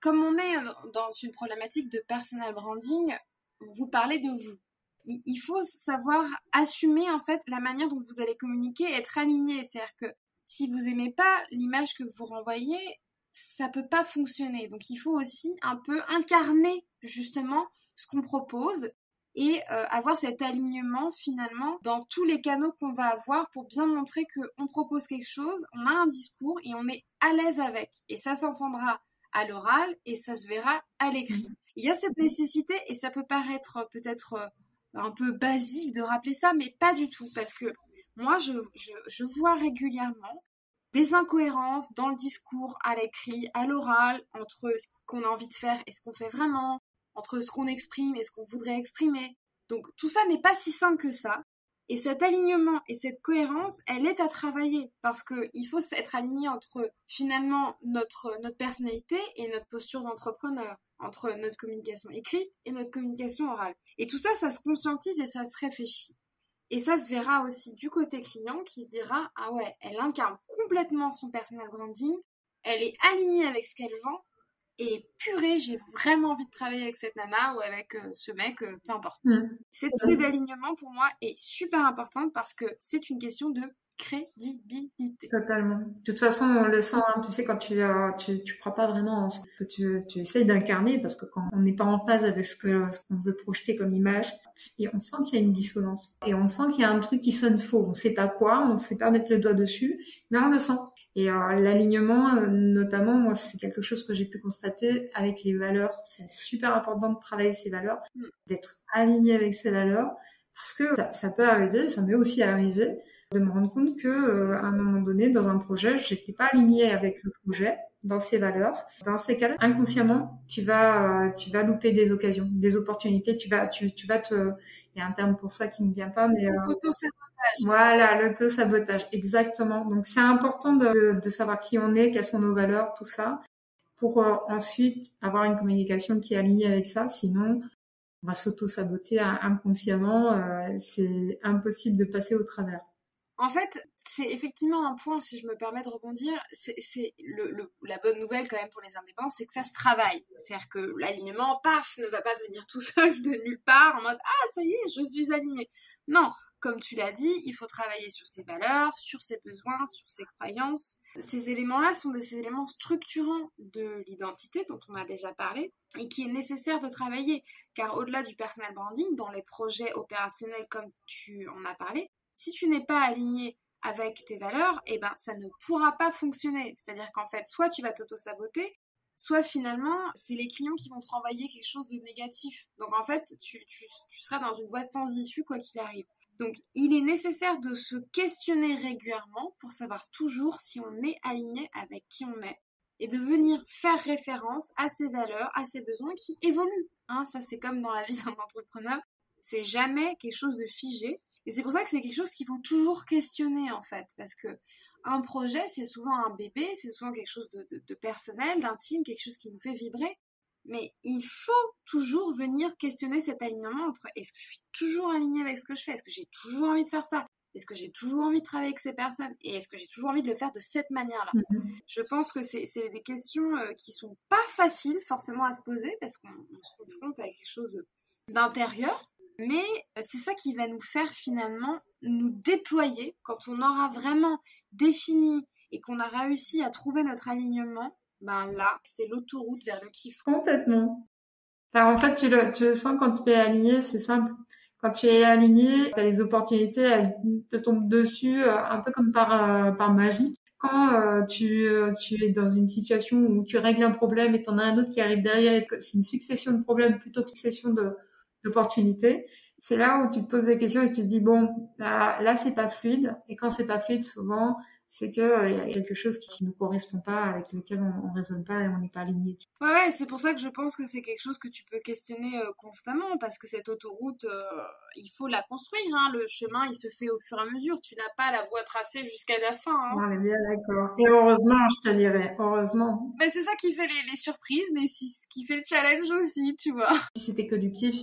comme on est dans une problématique de personal branding, vous parlez de vous. Il faut savoir assumer en fait la manière dont vous allez communiquer, être aligné, c'est-à-dire que si vous aimez pas l'image que vous renvoyez, ça peut pas fonctionner. Donc il faut aussi un peu incarner justement ce qu'on propose et euh, avoir cet alignement finalement dans tous les canaux qu'on va avoir pour bien montrer qu'on propose quelque chose, on a un discours et on est à l'aise avec. Et ça s'entendra à l'oral et ça se verra à l'écrit. Il y a cette nécessité et ça peut paraître peut-être euh, un peu basique de rappeler ça, mais pas du tout parce que moi je, je, vois régulièrement des incohérences dans le discours, à l'écrit, à l'oral, entre ce qu'on a envie de faire et ce qu'on fait vraiment, entre ce qu'on exprime et ce qu'on voudrait exprimer. Donc tout ça n'est pas si simple que ça. Et cet alignement et cette cohérence, elle est à travailler parce que il faut être aligné entre finalement notre, notre personnalité et notre posture d'entrepreneur, entre notre communication écrite et notre communication orale. Et tout ça, ça se conscientise et ça se réfléchit. Et ça se verra aussi du côté client qui se dira ah ouais, elle incarne complètement son personal branding, elle est alignée avec ce qu'elle vend et purée, j'ai vraiment envie de travailler avec cette nana ou avec euh, ce mec, euh, peu importe.
Mm.
Cette idée d'alignement pour moi est super importante parce que c'est une question de crédibilité.
Totalement. De toute façon, on le sent, hein. tu sais, quand tu, euh, tu, tu crois pas vraiment en ce que tu, tu essayes d'incarner, parce que quand on n'est pas en phase avec ce qu'on veut projeter comme image, et on sent qu'il y a une dissonance. Et on sent qu'il y a un truc qui sonne faux. On sait pas quoi, on sait pas mettre le doigt dessus, mais on le sent. Et euh, l'alignement, euh, notamment, moi, c'est quelque chose que j'ai pu constater avec les valeurs. C'est super important de travailler ces valeurs, mm. d'être aligné avec ces valeurs, parce que ça, ça peut arriver, ça m'est aussi arrivé, de me rendre compte que euh, à un moment donné dans un projet j'étais pas alignée avec le projet dans ses valeurs. Dans ces cas-là inconsciemment tu vas euh, tu vas louper des occasions des opportunités. Tu vas tu, tu vas te il y a un terme pour ça qui ne vient pas mais
euh, l'auto-sabotage.
voilà l'auto-sabotage. Exactement. Donc c'est important de, de savoir qui on est quelles sont nos valeurs tout ça pour ensuite avoir une communication qui est alignée avec ça. Sinon on va s'auto-saboter inconsciemment, c'est impossible de passer au travers.
En fait, c'est effectivement un point, si je me permets de rebondir, c'est la bonne nouvelle quand même pour les indépendants, c'est que ça se travaille. C'est-à-dire que l'alignement, paf, ne va pas venir tout seul de nulle part en mode ah ça y est, je suis aligné. Non, comme tu l'as dit, il faut travailler sur ses valeurs, sur ses besoins, sur ses croyances. Ces éléments-là sont des éléments structurants de l'identité dont on a déjà parlé et qui est nécessaire de travailler car au-delà du personal branding, dans les projets opérationnels comme tu en as parlé, si tu n'es pas aligné avec tes valeurs, eh ben ça ne pourra pas fonctionner. C'est-à-dire qu'en fait, soit tu vas t'auto-saboter, soit finalement, c'est les clients qui vont te renvoyer quelque chose de négatif. Donc en fait, tu, seras dans une voie sans issue quoi qu'il arrive. Donc il est nécessaire de se questionner régulièrement pour savoir toujours si on est aligné avec qui on est et de venir faire référence à ses valeurs, à ses besoins qui évoluent. Hein, ça c'est comme dans la vie d'un entrepreneur, c'est jamais quelque chose de figé. Et c'est pour ça que c'est quelque chose qu'il faut toujours questionner en fait, parce que un projet, c'est souvent un bébé, c'est souvent quelque chose de, personnel, d'intime, quelque chose qui nous fait vibrer. Mais il faut toujours venir questionner cet alignement entre est-ce que je suis toujours alignée avec ce que je fais, est-ce que j'ai toujours envie de faire ça, est-ce que j'ai toujours envie de travailler avec ces personnes? Et est-ce que j'ai toujours envie de le faire de cette manière-là? Mm-hmm. Je pense que c'est des questions euh, qui sont pas faciles forcément à se poser parce qu'on se confronte avec quelque chose d'intérieur mais euh, c'est ça qui va nous faire finalement nous déployer quand on aura vraiment défini et qu'on a réussi à trouver notre alignement. Ben là, c'est l'autoroute vers le kiff.
Complètement. en fait, tu le, sens quand tu es aligné, c'est simple. Quand tu es aligné, tu as les opportunités, elles te tombent dessus euh, un peu comme par, euh, magie. Quand tu, tu es dans une situation où tu règles un problème et tu en as un autre qui arrive derrière, c'est une succession de problèmes plutôt qu'une succession de, d'opportunités. C'est là où tu te poses des questions et tu te dis bon, là, là c'est pas fluide. Et quand c'est pas fluide, souvent, c'est que euh, il y a quelque chose qui, ne correspond pas, avec lequel on, on raisonne pas et on n'est pas aligné.
Ouais, ouais c'est pour ça que je pense que c'est quelque chose que tu peux questionner euh, constamment, parce que cette autoroute, euh, il faut la construire. Hein. Le chemin, il se fait au fur et à mesure. Tu n'as pas la voie tracée jusqu'à la fin. Hein.
On est bien d'accord. Et heureusement, je te dirais, heureusement.
Mais c'est ça qui fait les, les surprises, mais c'est ce qui fait le challenge aussi, tu vois.
Si c'était que du kiff,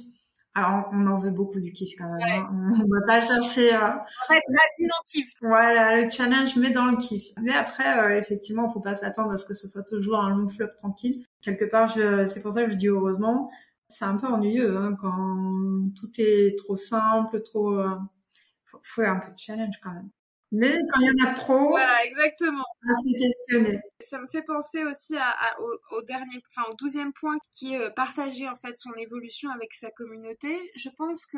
alors, on en veut beaucoup du kiff quand même. Hein. On va pas chercher.
Euh... Va être dans le kiff.
Voilà, le challenge, mais dans le kiff. Mais après, euh, effectivement, faut pas s'attendre à ce que ce soit toujours un long fleuve tranquille. Quelque part, je... c'est pour ça que je dis heureusement. C'est un peu ennuyeux hein, quand tout est trop simple, trop. Euh... Faut, faut un peu de challenge quand même. Mais quand il y en a trop,
voilà, exactement.
questionner.
Ça me fait penser aussi à, au, dernier, enfin au douzième point qui est euh, partager en fait son évolution avec sa communauté. Je pense que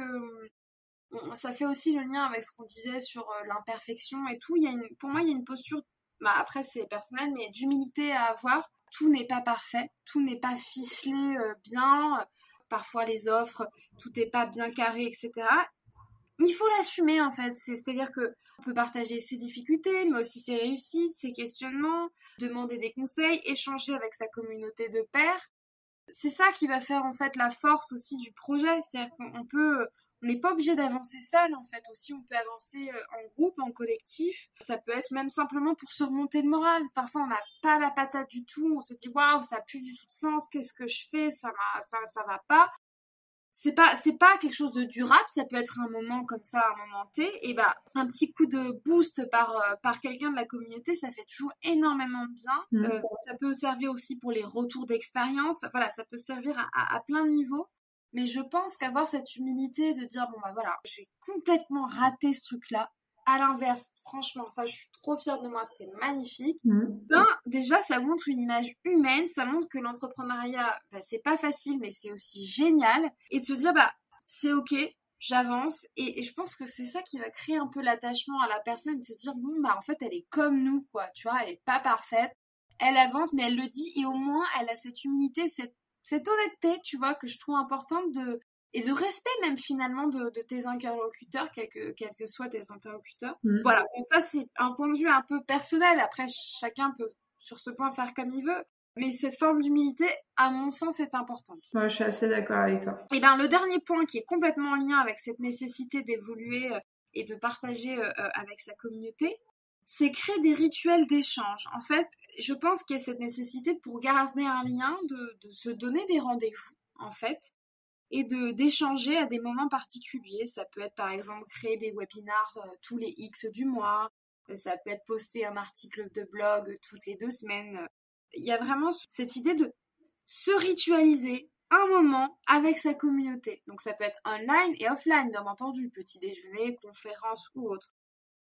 ça fait aussi le lien avec ce qu'on disait sur euh, l'imperfection et tout. Il y a une, pour moi, il y a une posture, bah après c'est personnel, mais d'humilité à avoir. Tout n'est pas parfait, tout n'est pas ficelé euh, bien. Parfois les offres, tout n'est pas bien carré, etc il faut l'assumer en fait. C'est-à-dire que on peut partager ses difficultés, mais aussi ses réussites, ses questionnements, demander des conseils, échanger avec sa communauté de pairs. C'est ça qui va faire en fait la force aussi du projet. C'est-à-dire qu'on peut, on n'est pas obligé d'avancer seul en fait. Aussi, on peut avancer euh, en groupe, en collectif. Ça peut être même simplement pour se remonter le moral. Parfois, on n'a pas la patate du tout. On se dit waouh, ça plus du tout de sens. Qu'est-ce que je fais? Ça ça, ça va pas c'est pas c'est pas quelque chose de durable ça peut être un moment comme ça un moment T et bah un petit coup de boost par euh, par quelqu'un de la communauté ça fait toujours énormément bien mm. euh, ça peut servir aussi pour les retours d'expérience voilà ça peut servir à, à, plein de niveaux mais je pense qu'avoir cette humilité de dire bon bah voilà j'ai complètement raté ce truc là à l'inverse, franchement, enfin, je suis trop fière de moi, c'était magnifique. Mmh. Ben, déjà, ça montre une image humaine, ça montre que l'entrepreneuriat, bah, c'est pas facile, mais c'est aussi génial. Et de se dire, bah, c'est ok, j'avance. Et, je pense que c'est ça qui va créer un peu l'attachement à la personne, de se dire, bon, bah, en fait, elle est comme nous, quoi, tu vois, elle est pas parfaite. Elle avance, mais elle le dit, et au moins, elle a cette humilité, cette, cette honnêteté, tu vois, que je trouve importante de, et de respect même finalement de, tes interlocuteurs, quels que, que soient tes interlocuteurs. Mm. Voilà, ça c'est un point de vue un peu personnel. Après, chacun peut sur ce point faire comme il veut. Mais cette forme d'humilité, à mon sens, est importante.
Moi, je suis assez d'accord avec toi.
Et bien, le dernier point qui est complètement en lien avec cette nécessité d'évoluer euh, et de partager euh, euh, avec sa communauté, c'est créer des rituels d'échange. En fait, je pense qu'il y a cette nécessité pour garder un lien, de, de se donner des rendez-vous, en fait, et de d'échanger à des moments particuliers. Ça peut être par exemple créer des webinars euh, tous les X du mois, euh, ça peut être poster un article de blog toutes les deux semaines. Il y a vraiment cette idée de se ritualiser un moment avec sa communauté. Donc ça peut être online et offline, bien entendu, petit déjeuner, conférence ou autre.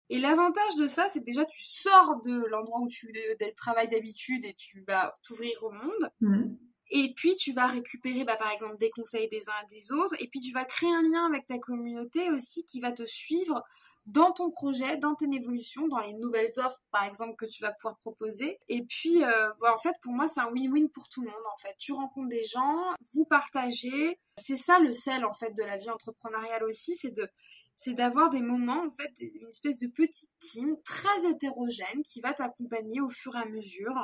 Et l'avantage de ça, c'est que déjà tu sors de l'endroit où tu travailles d'habitude et tu vas t'ouvrir au monde. Mmh. Et puis tu vas récupérer bah, par exemple des conseils des uns et des autres. Et puis tu vas créer un lien avec ta communauté aussi qui va te suivre dans ton projet, dans tes évolutions, dans les nouvelles offres par exemple que tu vas pouvoir proposer. Et puis euh, bah, en fait pour moi c'est un win-win pour tout le monde en fait. Tu rencontres des gens, vous partagez. C'est ça le sel en fait de la vie entrepreneuriale aussi, c'est de c'est d'avoir des moments, en fait, une espèce de petite team très hétérogène qui va t'accompagner au fur et à mesure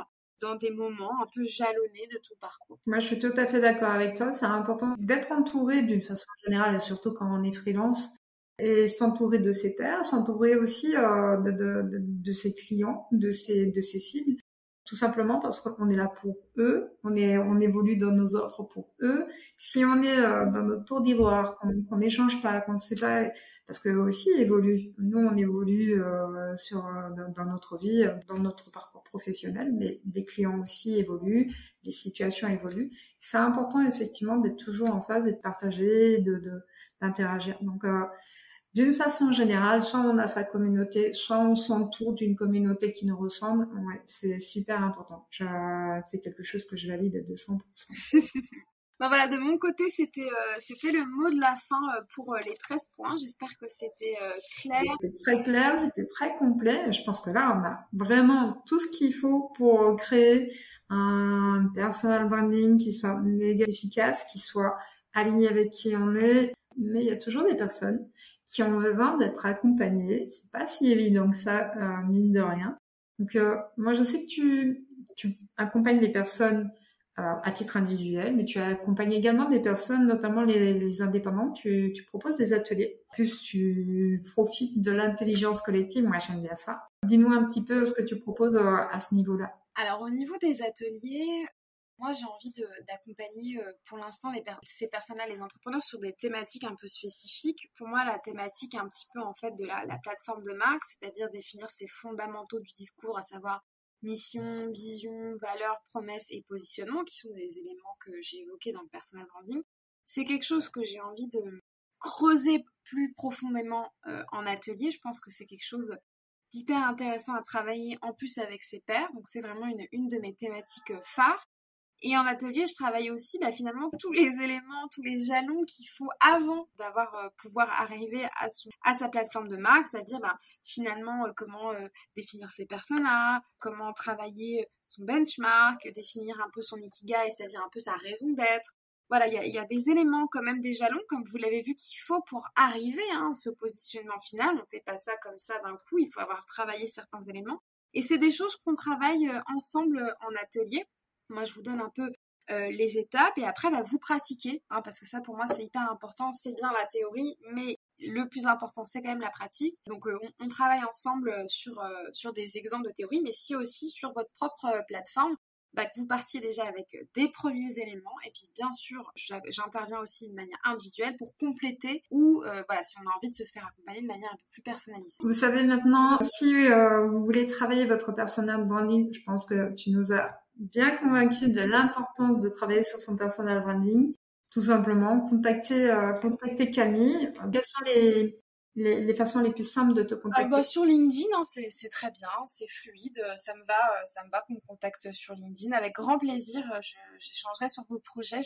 dans des moments un peu jalonnés de ton parcours.
Moi, je suis tout à fait d'accord avec toi. C'est important d'être entouré d'une façon générale, surtout quand on est freelance, et s'entourer de ses pairs, s'entourer aussi euh, de, ses clients, de ses, de ses cibles. Tout simplement parce qu'on est là pour eux, on, est, on évolue dans nos offres pour eux. Si on est euh, dans notre tour d'ivoire, qu'on n'échange pas, qu'on ne sait pas, parce que aussi évolue. Nous, on évolue euh, sur, dans, dans, notre vie, dans notre parcours professionnels, mais des clients aussi évoluent, les situations évoluent. C'est important effectivement d'être toujours en phase et de partager, de d'interagir. Donc euh, d'une façon générale, soit on a sa communauté, soit on s'entoure d'une communauté qui nous ressemble. Ouais, c'est super important. C'est quelque chose que je valide à 200%.
Ben voilà, de mon côté, c'était euh, c'était le mot de la fin euh, pour euh, les 13 points. J'espère que c'était clair.
C'était très clair, c'était très complet. Je pense que là, on a vraiment tout ce qu'il faut pour créer un personal branding qui soit efficace, qui soit aligné avec qui on est. Mais il y a toujours des personnes qui ont besoin d'être accompagnées. C'est pas si évident que ça, mine de rien. Donc moi, je sais que tu tu accompagnes les personnes à titre individuel, mais tu accompagnes également des personnes, notamment les, indépendants. Tu, proposes des ateliers. Plus tu profites de l'intelligence collective. Moi, j'aime bien ça. Dis-nous un petit peu ce que tu proposes euh, à ce niveau-là.
Alors, au niveau des ateliers, moi, j'ai envie d'accompagner euh, pour l'instant ces personnes-là, les entrepreneurs, sur des thématiques un peu spécifiques. Pour moi, la thématique un petit peu en fait de la, la plateforme de marque, c'est-à-dire définir ces fondamentaux du discours, à savoir mission, vision, valeur, promesse et positionnement, qui sont des éléments que j'ai évoqués dans le personal branding, c'est quelque chose que j'ai envie de creuser plus profondément euh, en atelier. Je pense que c'est quelque chose d'hyper intéressant à travailler en plus avec ses pairs. Donc c'est vraiment une, une de mes thématiques phares. Et en atelier, je travaille aussi bah, finalement tous les éléments, tous les jalons qu'il faut avant d'avoir euh, pouvoir arriver à, son, à sa plateforme de marque, c'est-à-dire bah, finalement euh, comment euh, définir ses personas, comment travailler son benchmark, définir un peu son ikigai, c'est-à-dire un peu sa raison d'être. Voilà, il y a, des éléments quand même, des jalons, comme vous l'avez vu, qu'il faut pour arriver hein, à ce positionnement final. On ne fait pas ça comme ça d'un coup, il faut avoir travaillé certains éléments. Et c'est des choses qu'on travaille ensemble en atelier. Moi, je vous donne un peu euh, les étapes et après, bah, vous pratiquez, hein, parce que ça, pour moi, c'est hyper important. C'est bien la théorie, mais le plus important, c'est quand même la pratique. Donc, euh, on, travaille ensemble euh, sur, sur des exemples de théorie, mais si aussi sur votre propre plateforme, bah, que vous partiez déjà avec des premiers éléments. Et puis, bien sûr, j'interviens aussi de manière individuelle pour compléter ou, voilà, si on a envie de se faire accompagner de manière un peu plus personnalisée.
Vous savez maintenant, si vous voulez travailler votre personal branding, je pense que tu nous as bien convaincu de l'importance de travailler sur son personal branding, tout simplement, contacter, euh, contacter Camille. Quels sont les, les, façons les plus simples de te contacter?
bah, Sur LinkedIn, hein, c'est très bien, c'est fluide, ça me va, ça me va qu'on me contacte sur LinkedIn. Avec grand plaisir, j'échangerai sur vos projets.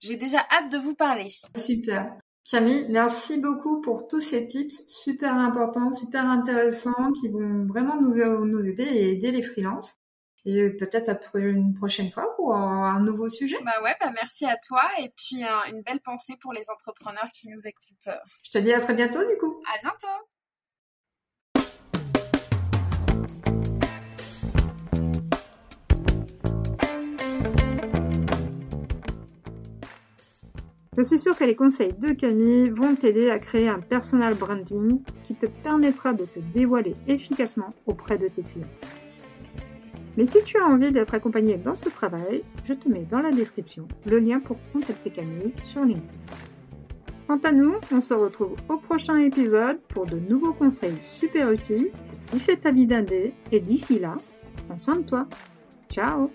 J'ai déjà hâte de vous parler.
Super. Camille, merci beaucoup pour tous ces tips super importants, super intéressants qui vont vraiment nous, nous aider et aider les freelances. Et peut-être après une prochaine fois pour un nouveau sujet.
Bah ouais, bah merci à toi et puis une belle pensée pour les entrepreneurs qui nous écoutent.
Je te dis à très bientôt du coup.
À bientôt.
Je suis sûre que les conseils de Camille vont t'aider à créer un personal branding qui te permettra de te dévoiler efficacement auprès de tes clients. Mais si tu as envie d'être accompagné dans ce travail, je te mets dans la description le lien pour contacter Camille sur LinkedIn. Quant à nous, on se retrouve au prochain épisode pour de nouveaux conseils super utiles qui fait ta vie d'indé et d'ici là, prends soin de toi. Ciao